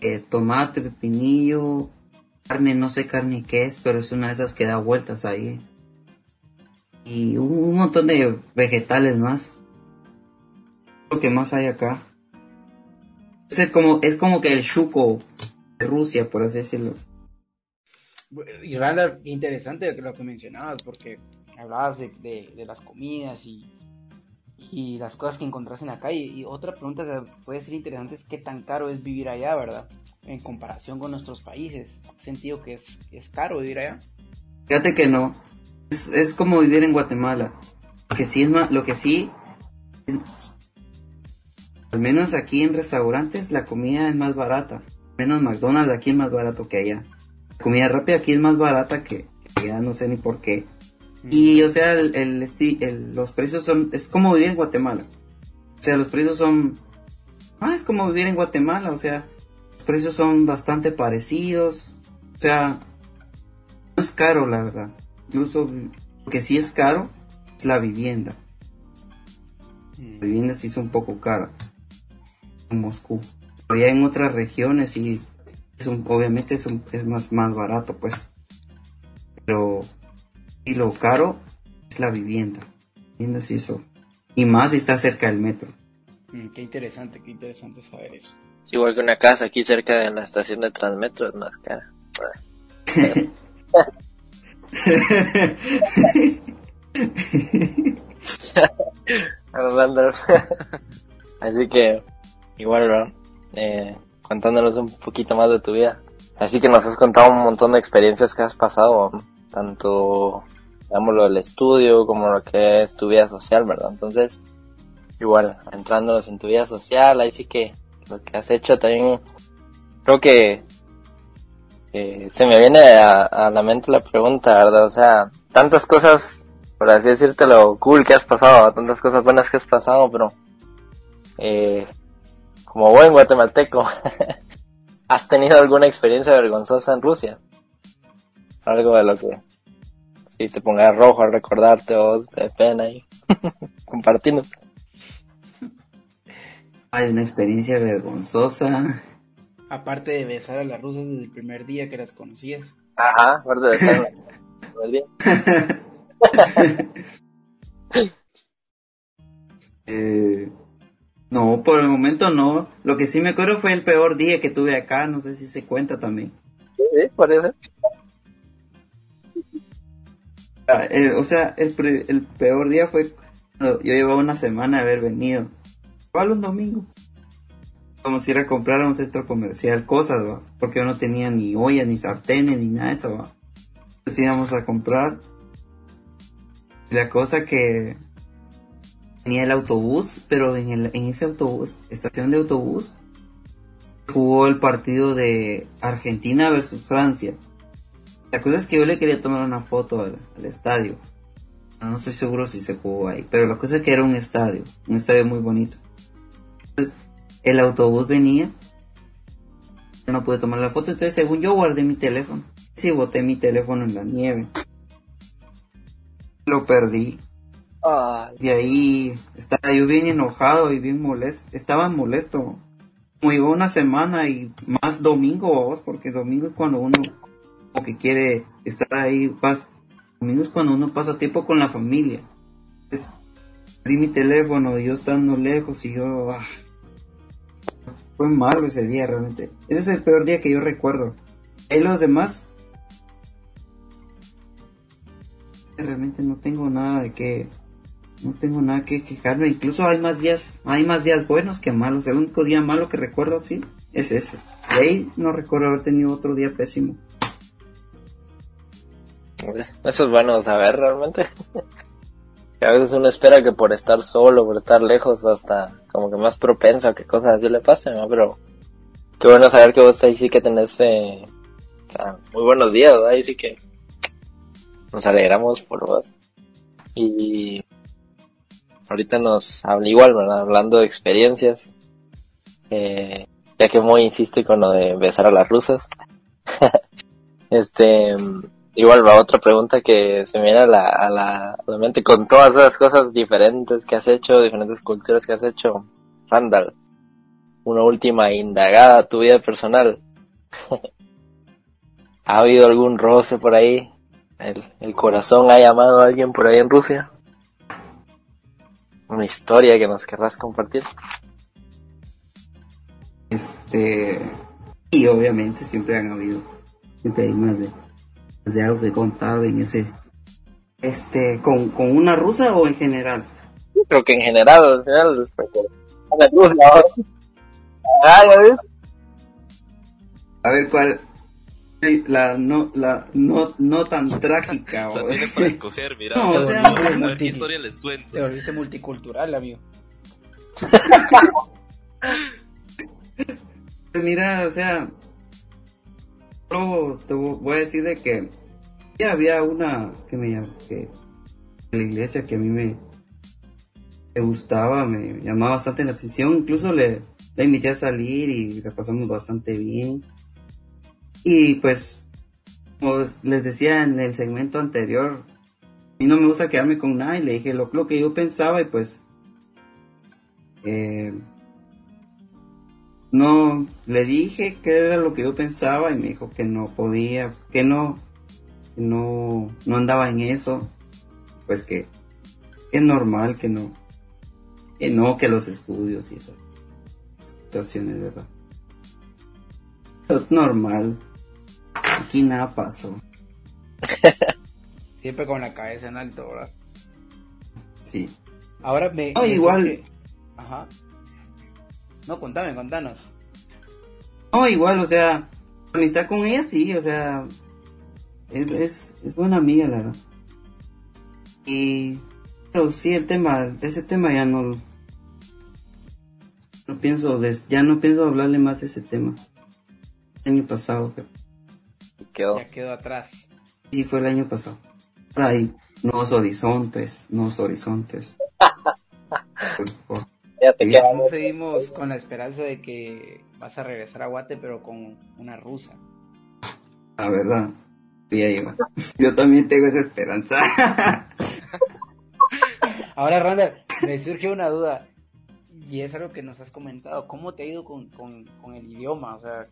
eh, tomate, pepinillo, carne, no sé carne qué es, pero es una de esas que da vueltas ahí. Y un, un montón de vegetales más. Lo que más hay acá. Es el como, es como que el chuco de Rusia, por así decirlo. Y Randa, qué interesante lo que mencionabas, porque hablabas de, de- las comidas y, y las cosas que encontrás en la calle. Y otra pregunta que puede ser interesante es qué tan caro es vivir allá, ¿verdad? En comparación con nuestros países. ¿Has sentido que es, es caro vivir allá? Fíjate que no. Es, es como vivir en Guatemala. Lo que sí es lo que sí es- al menos aquí en restaurantes la comida es más barata. Menos McDonald's aquí es más barato que allá. Comida rápida aquí es más barata que, allá, no sé ni por qué. Y o sea, el, el el- los precios son, es como vivir en Guatemala. O sea, los precios son, ah, es como vivir en Guatemala, o sea, los precios son bastante parecidos. O sea, no es caro, la verdad. Incluso lo que sí es caro es la vivienda. La vivienda sí es un poco cara en Moscú. Pero ya en otras regiones sí, es un- obviamente es, un- es más, más barato, pues. Pero y lo caro es la vivienda. La vivienda sí eso. Y más si está cerca del metro. Mm, qué interesante, qué interesante saber eso. Es igual que una casa aquí cerca de la estación de Transmetro es más cara. Así que, igual, ¿verdad? Eh, contándonos un poquito más de tu vida. Así que nos has contado un montón de experiencias que has pasado, tanto, digámoslo, el estudio como lo que es tu vida social, ¿verdad? Entonces, igual, entrándonos en tu vida social, ahí sí que lo que has hecho también, creo que eh, se me viene a la mente la pregunta, ¿verdad? O sea, tantas cosas, por así decirte, lo cool que has pasado, tantas cosas buenas que has pasado, pero eh, como buen guatemalteco, ¿has tenido alguna experiencia vergonzosa en Rusia? Algo de lo que si te pongas rojo al recordarte o de pena y compartirnos. Hay una experiencia vergonzosa. Aparte de besar a las rusas desde el primer día que las conocías. Ajá, aparte de estar todo el día. Eh, no, por el momento no. Lo que sí me acuerdo fue el peor día que tuve acá. No sé si se cuenta también. Sí, eso. Ah, eh, o sea, el, pre- el peor día fue cuando yo llevaba una semana de haber venido. Igual un domingo. Vamos a ir a comprar a un centro comercial cosas, ¿va? Porque yo no tenía ni ollas, ni sartenes, ni nada de eso, ¿va? Entonces íbamos a comprar. La cosa que venía el autobús, pero en, el, en ese autobús, estación de autobús, jugó el partido de Argentina versus Francia. La cosa es que yo le quería tomar una foto al, estadio. No estoy seguro si se jugó ahí, pero la cosa es que era un estadio, un estadio muy bonito. Entonces, el autobús venía, no pude tomar la foto, entonces según yo guardé mi teléfono. Sí, boté mi teléfono en la nieve. Lo perdí. De ahí estaba yo bien enojado y bien molesto. Estaba molesto. Como iba una semana y más domingo, porque domingo es cuando uno como que quiere estar ahí. Pas, domingo es cuando uno pasa tiempo con la familia. Entonces, perdí mi teléfono y yo estando lejos y yo... ah, fue malo ese día realmente. Ese es el peor día que yo recuerdo. Y los demás... Realmente no tengo nada de que no tengo nada que quejarme, incluso hay más días, hay más días buenos que malos. El único día malo que recuerdo, sí, es ese. De ahí no recuerdo haber tenido otro día pésimo. Eso es bueno saber realmente. A veces uno espera que por estar solo, por estar lejos, hasta como que más propenso a que cosas así le pasen, ¿no? Pero qué bueno saber que vos ahí sí que tenés eh, o sea, muy buenos días, ¿verdad? Ahí sí que nos alegramos por vos. Y ahorita nos habla igual. Hablando de experiencias. Eh, ya que muy insiste con lo de besar a las rusas. este, igual va otra pregunta que se me viene a la, a la, a mente con todas esas cosas diferentes que has hecho, diferentes culturas que has hecho. Randall, una última indagada a tu vida personal. ¿Ha habido algún roce por ahí? ¿El, el corazón ha llamado a alguien por ahí en Rusia? ¿Una historia que nos querrás compartir? Este, y obviamente siempre han habido, siempre hay más de, más de algo que contar en ese, este, con, con una rusa o en general. Creo que en general, al final, por- la Rusia ahora. Ah, ya ves. A ver cuál, la no, la no, no tan trágica. O sea, o- tiene para escoger, mira. No, o sea, a ver multi- qué historia les cuento. Te volviste multicultural, amigo. Pues mira, o sea, te vo- voy a decir de que ya había una que me llam- que en la iglesia que a mí me, me gustaba, me llamaba bastante la atención, incluso le, le invité a salir y la pasamos bastante bien. Y pues, como les decía en el segmento anterior, a mí no me gusta quedarme con nada y le dije lo, que yo pensaba y pues eh, no le dije que era lo que yo pensaba y me dijo que no podía, que no, que no, no andaba en eso, pues que, es normal, que no, que no, que los estudios y esas situaciones, ¿verdad? Pero normal, aquí nada pasó, Siempre con la cabeza en alto, ¿verdad? sí. Ahora me... No, me igual- surge- Ajá. No, contame, contanos. No, igual, o sea, amistad con ella sí, o sea, es, es, es buena amiga, la verdad. Y, pero sí, el tema, ese tema ya no, no pienso, ya no pienso hablarle más de ese tema. El año pasado, creo. Quedó. Ya quedó atrás. sí fue el año pasado. Por ahí, nuevos horizontes, nuevos horizontes. Ya te Sí. queda. Aún seguimos con la esperanza de que vas a regresar a Guate, pero con una rusa. La verdad, llegó. Yo también tengo esa esperanza. Ahora, Randall, me surge una duda. Y es algo que nos has comentado. ¿Cómo te ha ido con, con, con el idioma? O sea,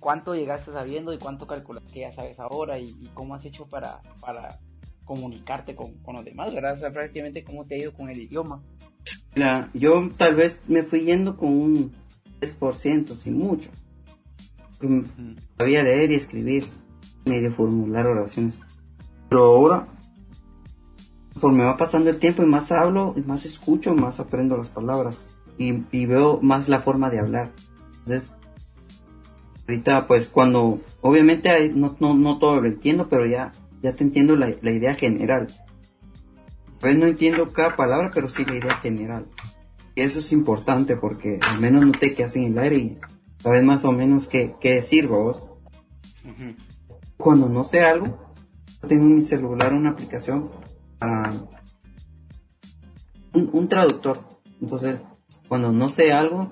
¿cuánto llegaste sabiendo y cuánto calculas que ya sabes ahora? ¿Y, y cómo has hecho para, para comunicarte con, con los demás? ¿Verdad? O sea, prácticamente, ¿cómo te ha ido con el idioma? Mira, yo tal vez me fui yendo con un 10%, sin mucho. Mm, Sabía leer y escribir, medio formular oraciones. Pero ahora, conforme va pasando el tiempo y más hablo, y más escucho, más aprendo las palabras. Y, y veo más la forma de hablar. Entonces, ahorita pues cuando, obviamente hay- no, no, no todo lo entiendo, pero ya, ya te entiendo la, la idea general. pues no entiendo cada palabra, pero sí la idea general. Y eso es importante porque al menos noté que hacen el aire y sabes más o menos qué, qué decir, vos. Ujú. Cuando no sé algo, tengo en mi celular una aplicación para un, un traductor. Entonces, cuando no sé algo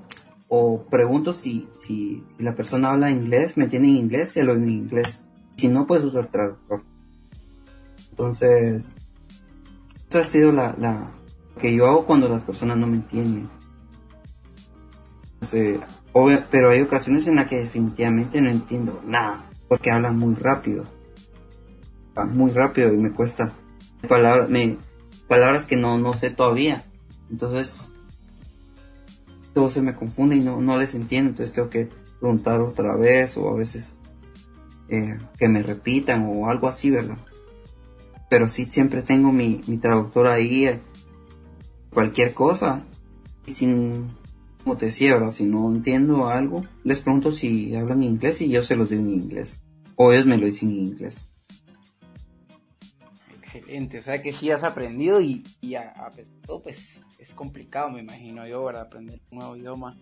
o pregunto si, si, si la persona habla inglés, me entiende en inglés, se lo en inglés. Si no, uso el traductor. Entonces, esa ha sido la, la que yo hago cuando las personas no me entienden. Entonces, pero hay ocasiones en las que definitivamente no entiendo nada, porque hablan muy rápido. Muy rápido y me cuesta palabras, me, palabras que no, no sé todavía. Entonces, se me confunde y no, no les entiendo, entonces tengo que preguntar otra vez o a veces eh, que me repitan o algo así, ¿verdad? Pero sí siempre tengo mi, mi traductor ahí, eh, cualquier cosa, y sin, como te decía, ¿verdad? Si no entiendo algo, les pregunto si hablan inglés y yo se los digo en inglés, o ellos me lo dicen en inglés. Excelente, o sea que sí has aprendido y, y a, a pesar de todo, pues es complicado, me imagino yo, ¿verdad? Aprender un nuevo idioma.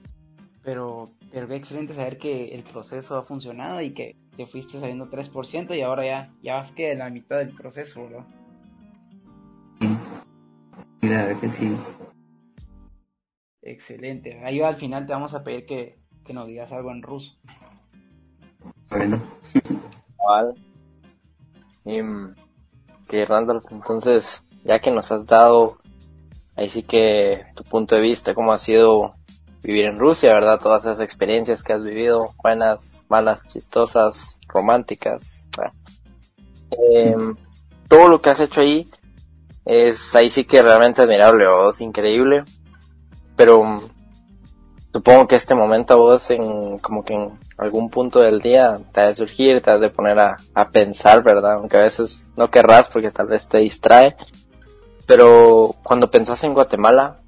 Pero, pero qué excelente saber que el proceso ha funcionado y que te fuiste saliendo 3% y ahora ya, ya vas que en la mitad del proceso, ¿verdad? Y la verdad que sí. Excelente. Ahí al final te vamos a pedir que, que nos digas algo en ruso. Bueno, Cabal. Y, mm, que Randolph, entonces, ya que nos has dado ahí sí que tu punto de vista, cómo ha sido vivir en Rusia, ¿verdad? Todas esas experiencias que has vivido, buenas, malas, chistosas, románticas. Em, todo lo que has hecho ahí es ahí sí que realmente admirable, o es increíble. Pero mm, supongo que este momento a vos en como que en algún punto del día te ha de surgir, te has de poner a, a pensar, ¿verdad? Aunque a veces no querrás porque tal vez te distrae. Pero cuando pensás en Guatemala,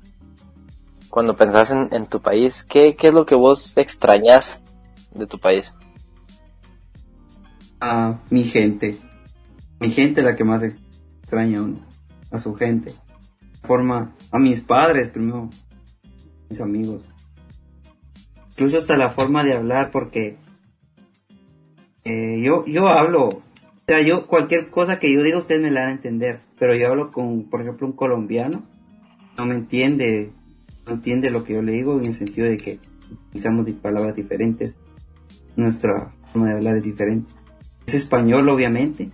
cuando pensás en, tu país, ¿qué, ¿qué es lo que vos extrañas de tu país? a mi gente. Mi gente es la que más extraña a uno, a su gente. Forma a mis padres primero, mis amigos. Incluso hasta la forma de hablar porque eh, yo, yo hablo, sea, yo cualquier cosa que yo diga ustedes me la van a entender, pero yo hablo con, por ejemplo, un colombiano, no me entiende, no entiende lo que yo le digo en el sentido de que utilizamos palabras diferentes, nuestra forma de hablar es diferente. Es español, obviamente,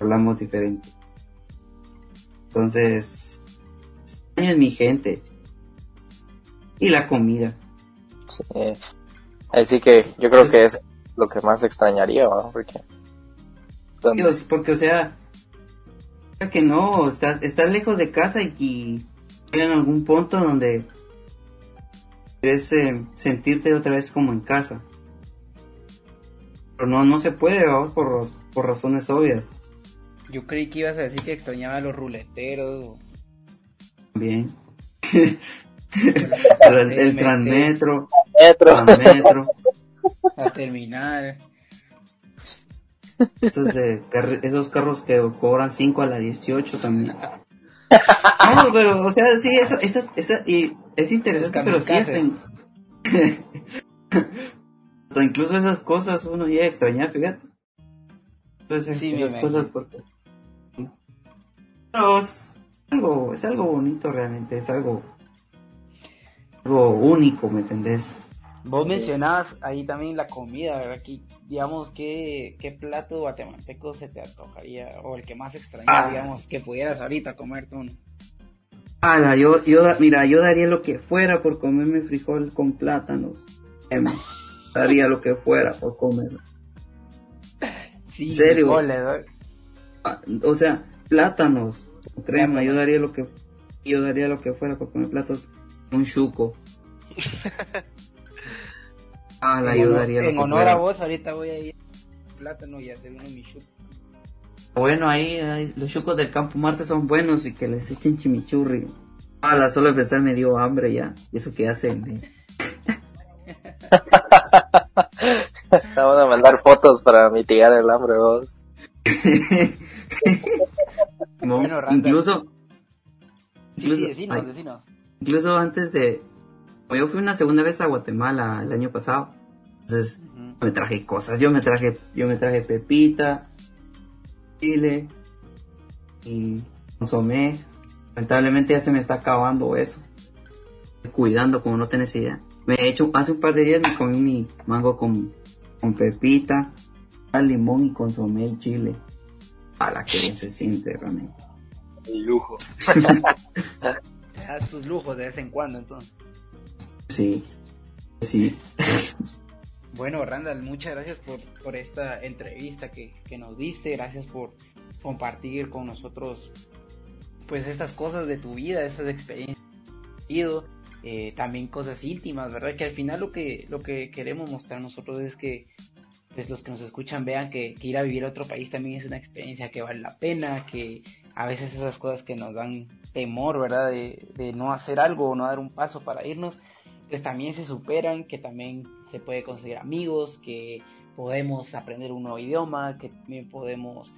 hablamos diferente. Entonces, extraño a mi gente y la comida. Sí, así que yo creo que es lo que más extrañaría, ¿verdad? Porque Dios, porque, o sea, que no, estás, estás lejos de casa y, y en algún punto donde quieres eh, sentirte otra vez como en casa. Pero no, no se puede, por, por razones obvias. Yo creí que ibas a decir que extrañaba a los ruleteros. o- Bien. El, el meter transmetro, Metro. transmetro, A terminar. Esos, de carri- esos carros que cobran 5 a la 18 también. No, pero, o sea, sí, eso, eso, eso- y es interesante, pero sí, hasta, en- hasta incluso esas cosas uno llega a extrañar, fíjate. Entonces, Sí, esas cosas porque... Pero es algo, es algo bonito realmente, es algo, algo único, ¿me entendés? Vos mencionabas ahí también la comida, ¿verdad? Que, digamos, ¿qué, ¿qué plato guatemalteco se te antojaría? O el que más extrañas, Ah. digamos, que pudieras ahorita comerte uno. Ala, yo, yo, mira, yo daría lo que fuera por comerme frijol con plátanos. Daría lo que fuera por comer. Sí, ¿En serio? frijoles. Ah, O sea, plátanos, crema, yo daría lo que, yo daría lo que fuera por comer plátanos. Un chuco. Ala, En yo honor- daría lo en que honor a vos, ahorita voy a ir al plátano y hacer uno de mis chucos. Bueno, ahí, ahí, los chucos del Campo Marte son buenos y que les echen chimichurri. Ala, solo de pensar me dio hambre ya. Y eso que hacen. Vamos a mandar fotos para mitigar el hambre, vos. No, Bueno, incluso, Sí, sí, decinos, decinos. Incluso antes de... Yo fui una segunda vez a Guatemala el año pasado. Entonces me traje cosas. Yo me traje, yo me traje pepita, chile y consomé. Lamentablemente ya se me está acabando eso. Cuidando como no tenés idea. Me he hecho, hace un par de días me comí mi mango con, con pepita, limón y consomé y chile. A la que bien se siente realmente. El lujo. Haz tus lujos de vez en cuando entonces. Sí, sí. Bueno, Randall, muchas gracias por, por esta entrevista que, que, nos diste, gracias por compartir con nosotros pues estas cosas de tu vida, esas experiencias eh, también cosas íntimas, ¿verdad? Que al final lo que, lo que queremos mostrar nosotros es que pues los que nos escuchan vean que, ir a vivir a otro país también es una experiencia que vale la pena, que a veces esas cosas que nos dan temor, ¿verdad? De, de no hacer algo o no dar un paso para irnos, pues también se superan, que también se puede conseguir amigos, que podemos aprender un nuevo idioma, que también podemos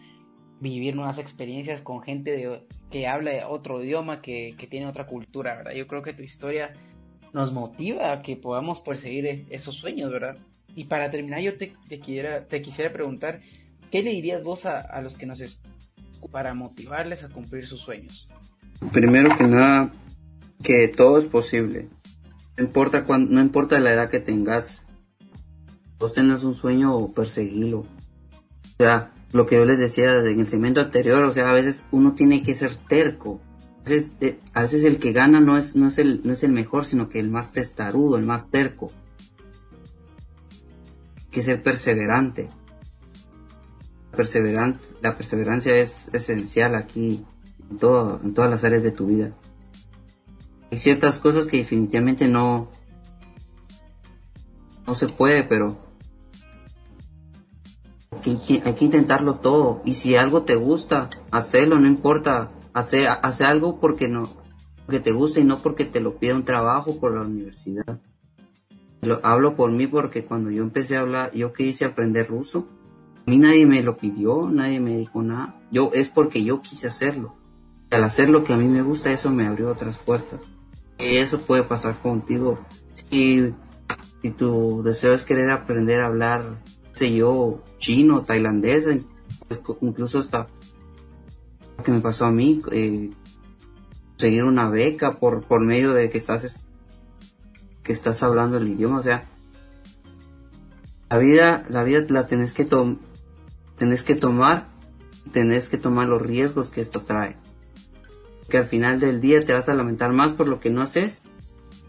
vivir nuevas experiencias con gente de, que habla otro idioma, que, tiene otra cultura, ¿verdad? Yo creo que tu historia nos motiva a que podamos perseguir esos sueños, ¿verdad? Y para terminar, yo te, quiera, te quisiera preguntar, ¿qué le dirías vos a, a los que nos escuchan para motivarles a cumplir sus sueños? Primero que nada, que todo es posible. No importa, cuando, no importa la edad que tengas, vos tenés un sueño o perseguilo. O sea, lo que yo les decía en el segmento anterior, o sea, a veces uno tiene que ser terco. A veces, eh, a veces el que gana no es, no, es el, no es el mejor, sino que el más testarudo, el más terco. Hay que ser perseverante. Perseverante, la perseverancia es esencial aquí en, todo, en todas las áreas de tu vida. Hay ciertas cosas que definitivamente no, no se puede, pero hay que, intentarlo todo. Y si algo te gusta, hacerlo, no importa. Hace, hace algo porque no, porque te gusta y no porque te lo pide un trabajo por la universidad. Lo, hablo por mí porque cuando yo empecé a hablar, yo quise aprender ruso. A mí nadie me lo pidió, nadie me dijo nada. Yo, es porque yo quise hacerlo. Al hacer lo que a mí me gusta, eso me abrió otras puertas. Eso puede pasar contigo. Si, si tu deseo es querer aprender a hablar sé yo, chino, tailandés, pues, incluso hasta lo que me pasó a mí, eh, conseguir una beca por, por medio de que estás, que estás hablando el idioma, o sea, la vida, la vida la tenés que, tenés que tomar, tenés que tomar los riesgos que esto trae. Que al final del día te vas a lamentar más por lo que no haces,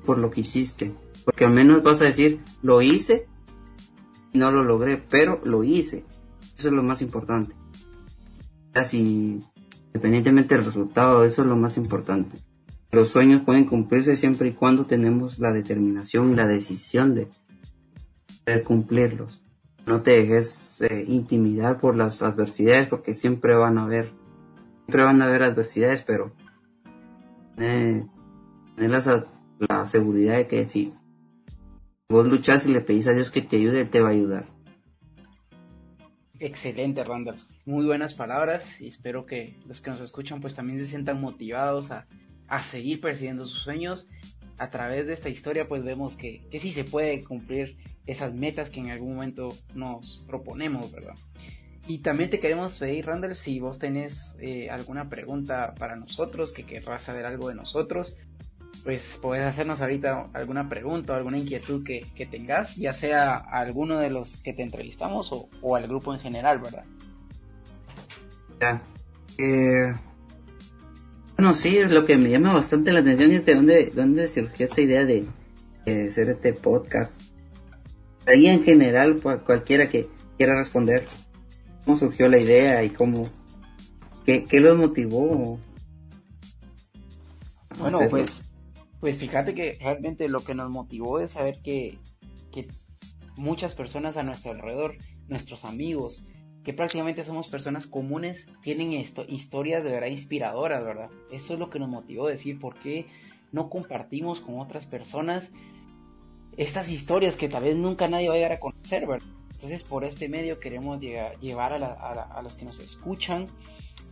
por lo que hiciste. Porque al menos vas a decir, lo hice no lo logré, pero lo hice. Eso es lo más importante. Casi, independientemente del resultado, eso es lo más importante. Los sueños pueden cumplirse siempre y cuando tenemos la determinación y la decisión de cumplirlos. No te dejes eh, intimidar por las adversidades porque siempre van a haber, siempre van a haber adversidades, pero eh, tener la, la seguridad de que si vos luchas y le pedís a Dios que te ayude, te va a ayudar. Excelente, Randall. Muy buenas palabras y espero que los que nos escuchan pues también se sientan motivados a, a seguir persiguiendo sus sueños. A través de esta historia pues vemos que, que sí se puede cumplir esas metas que en algún momento nos proponemos, ¿verdad? Y también te queremos pedir, Randall, si vos tenés eh, alguna pregunta para nosotros, que querrás saber algo de nosotros, pues puedes hacernos ahorita alguna pregunta o alguna inquietud que, que tengas, ya sea a alguno de los que te entrevistamos o, o al grupo en general, ¿verdad? Ya. Eh, bueno, sí, lo que me llama bastante la atención es de dónde, dónde surgió esta idea de, de hacer este podcast. Ahí en general, cualquiera que quiera responder, ¿cómo surgió la idea y cómo, qué, qué los motivó? Bueno, pues pues fíjate que realmente lo que nos motivó es saber que, que muchas personas a nuestro alrededor, nuestros amigos, que prácticamente somos personas comunes, tienen esto, historias de verdad inspiradoras, ¿verdad? Eso es lo que nos motivó a decir por qué no compartimos con otras personas estas historias que tal vez nunca nadie va a llegar a conocer, ¿verdad? Entonces por este medio queremos llevar a, los que nos escuchan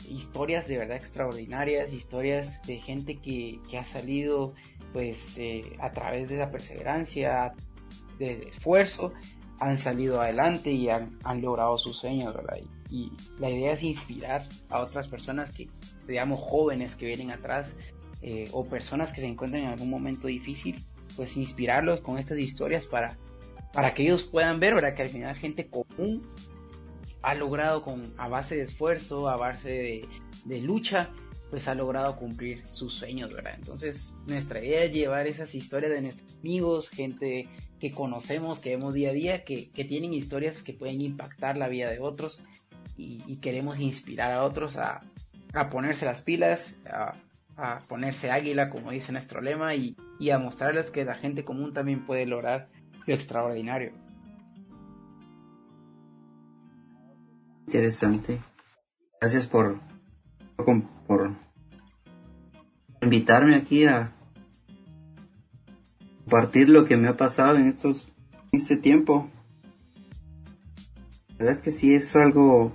historias de verdad extraordinarias, historias de gente que, ha salido pues eh, a través de la perseverancia, de esfuerzo, han salido adelante y han, logrado sus sueños, ¿verdad? Y, la idea es inspirar a otras personas que, digamos, jóvenes que vienen atrás eh, o personas que se encuentran en algún momento difícil, pues inspirarlos con estas historias para para que ellos puedan ver. Que al final gente común ha logrado con, a base de esfuerzo, a base de, lucha, pues ha logrado cumplir sus sueños, ¿verdad? Entonces, nuestra idea es llevar esas historias de nuestros amigos, gente que conocemos, que vemos día a día, que, tienen historias que pueden impactar la vida de otros y, queremos inspirar a otros a, ponerse las pilas, a, ponerse águila, como dice nuestro lema, y a mostrarles que la gente común también puede lograr extraordinario. Interesante. Gracias por, por, invitarme aquí a compartir lo que me ha pasado en estos este tiempo. La verdad es que sí es algo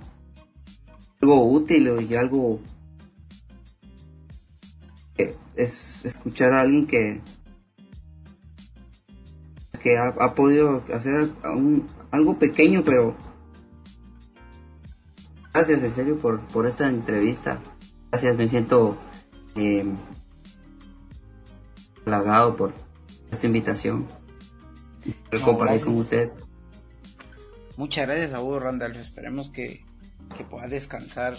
algo útil y algo es escuchar a alguien que que ha, podido hacer algo pequeño, pero gracias en serio por, por esta entrevista. Gracias, me siento eh, halagado por esta invitación. compartir con usted. Muchas gracias a vos, Randall. Esperemos que, que puedas descansar,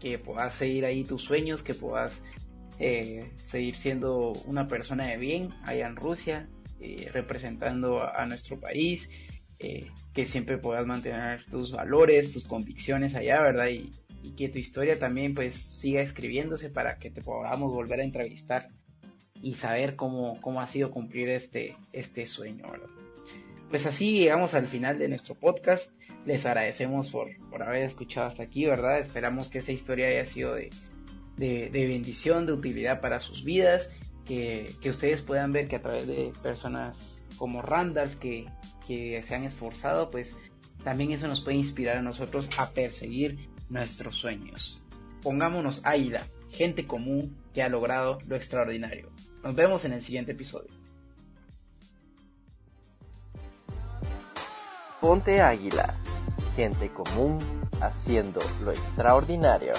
que puedas seguir ahí tus sueños, que puedas eh, seguir siendo una persona de bien allá en Rusia eh, representando a, nuestro país, eh, que siempre puedas mantener tus valores, tus convicciones allá, ¿verdad? Y, que tu historia también pues siga escribiéndose para que te podamos volver a entrevistar y saber cómo, cómo ha sido cumplir este, este sueño, ¿verdad? Pues así llegamos al final de nuestro podcast. Les agradecemos por, por haber escuchado hasta aquí, ¿verdad? Esperamos que esta historia haya sido de, de, de bendición, de utilidad para sus vidas que, ustedes puedan ver que a través de personas como Randolph que, que se han esforzado, pues también eso nos puede inspirar a nosotros a perseguir nuestros sueños. Pongámonos águila, gente común que ha logrado lo extraordinario. Nos vemos en el siguiente episodio. Ponte águila, gente común haciendo lo extraordinario.